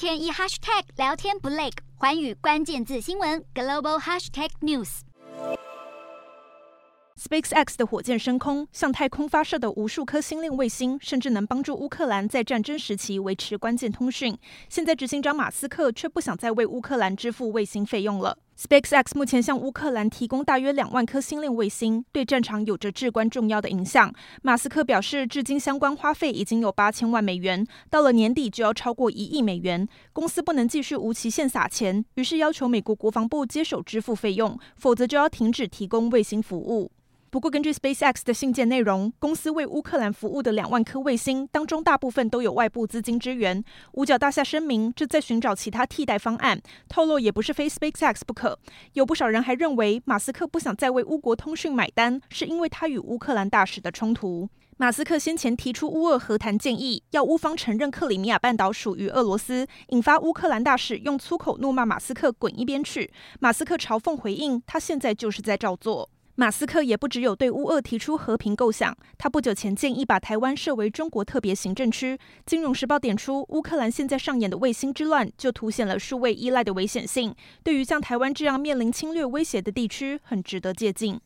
天一 hashtag 聊天不累，环宇关键字新闻 global hashtag news。SpaceX 的火箭升空，向太空发射的无数颗星链卫星，甚至能帮助乌克兰在战争时期维持关键通讯。现在执行长马斯克却不想再为乌克兰支付卫星费用了。SpaceX 目前向乌克兰提供大约两万颗星链卫星，对战场有着至关重要的影响。马斯克表示，至今相关花费已经有八千万美元，到了年底就要超过一亿美元。公司不能继续无期限撒钱，于是要求美国国防部接手支付费用，否则就要停止提供卫星服务。不过，根据 SpaceX 的信件内容，公司为乌克兰服务的两万颗卫星当中，大部分都有外部资金支援。五角大厦声明，正在寻找其他替代方案，透露也不是非 SpaceX 不可。有不少人还认为，马斯克不想再为乌国通讯买单，是因为他与乌克兰大使的冲突。马斯克先前提出乌俄和谈建议，要乌方承认克里米亚半岛属于俄罗斯，引发乌克兰大使用粗口怒骂马斯克滚一边去。马斯克嘲讽回应，他现在就是在照做。马斯克也不只有对乌俄提出和平构想，他不久前建议把台湾设为中国特别行政区。金融时报点出，乌克兰现在上演的卫星之乱，就凸显了数位依赖的危险性。对于像台湾这样面临侵略威胁的地区，很值得借鉴。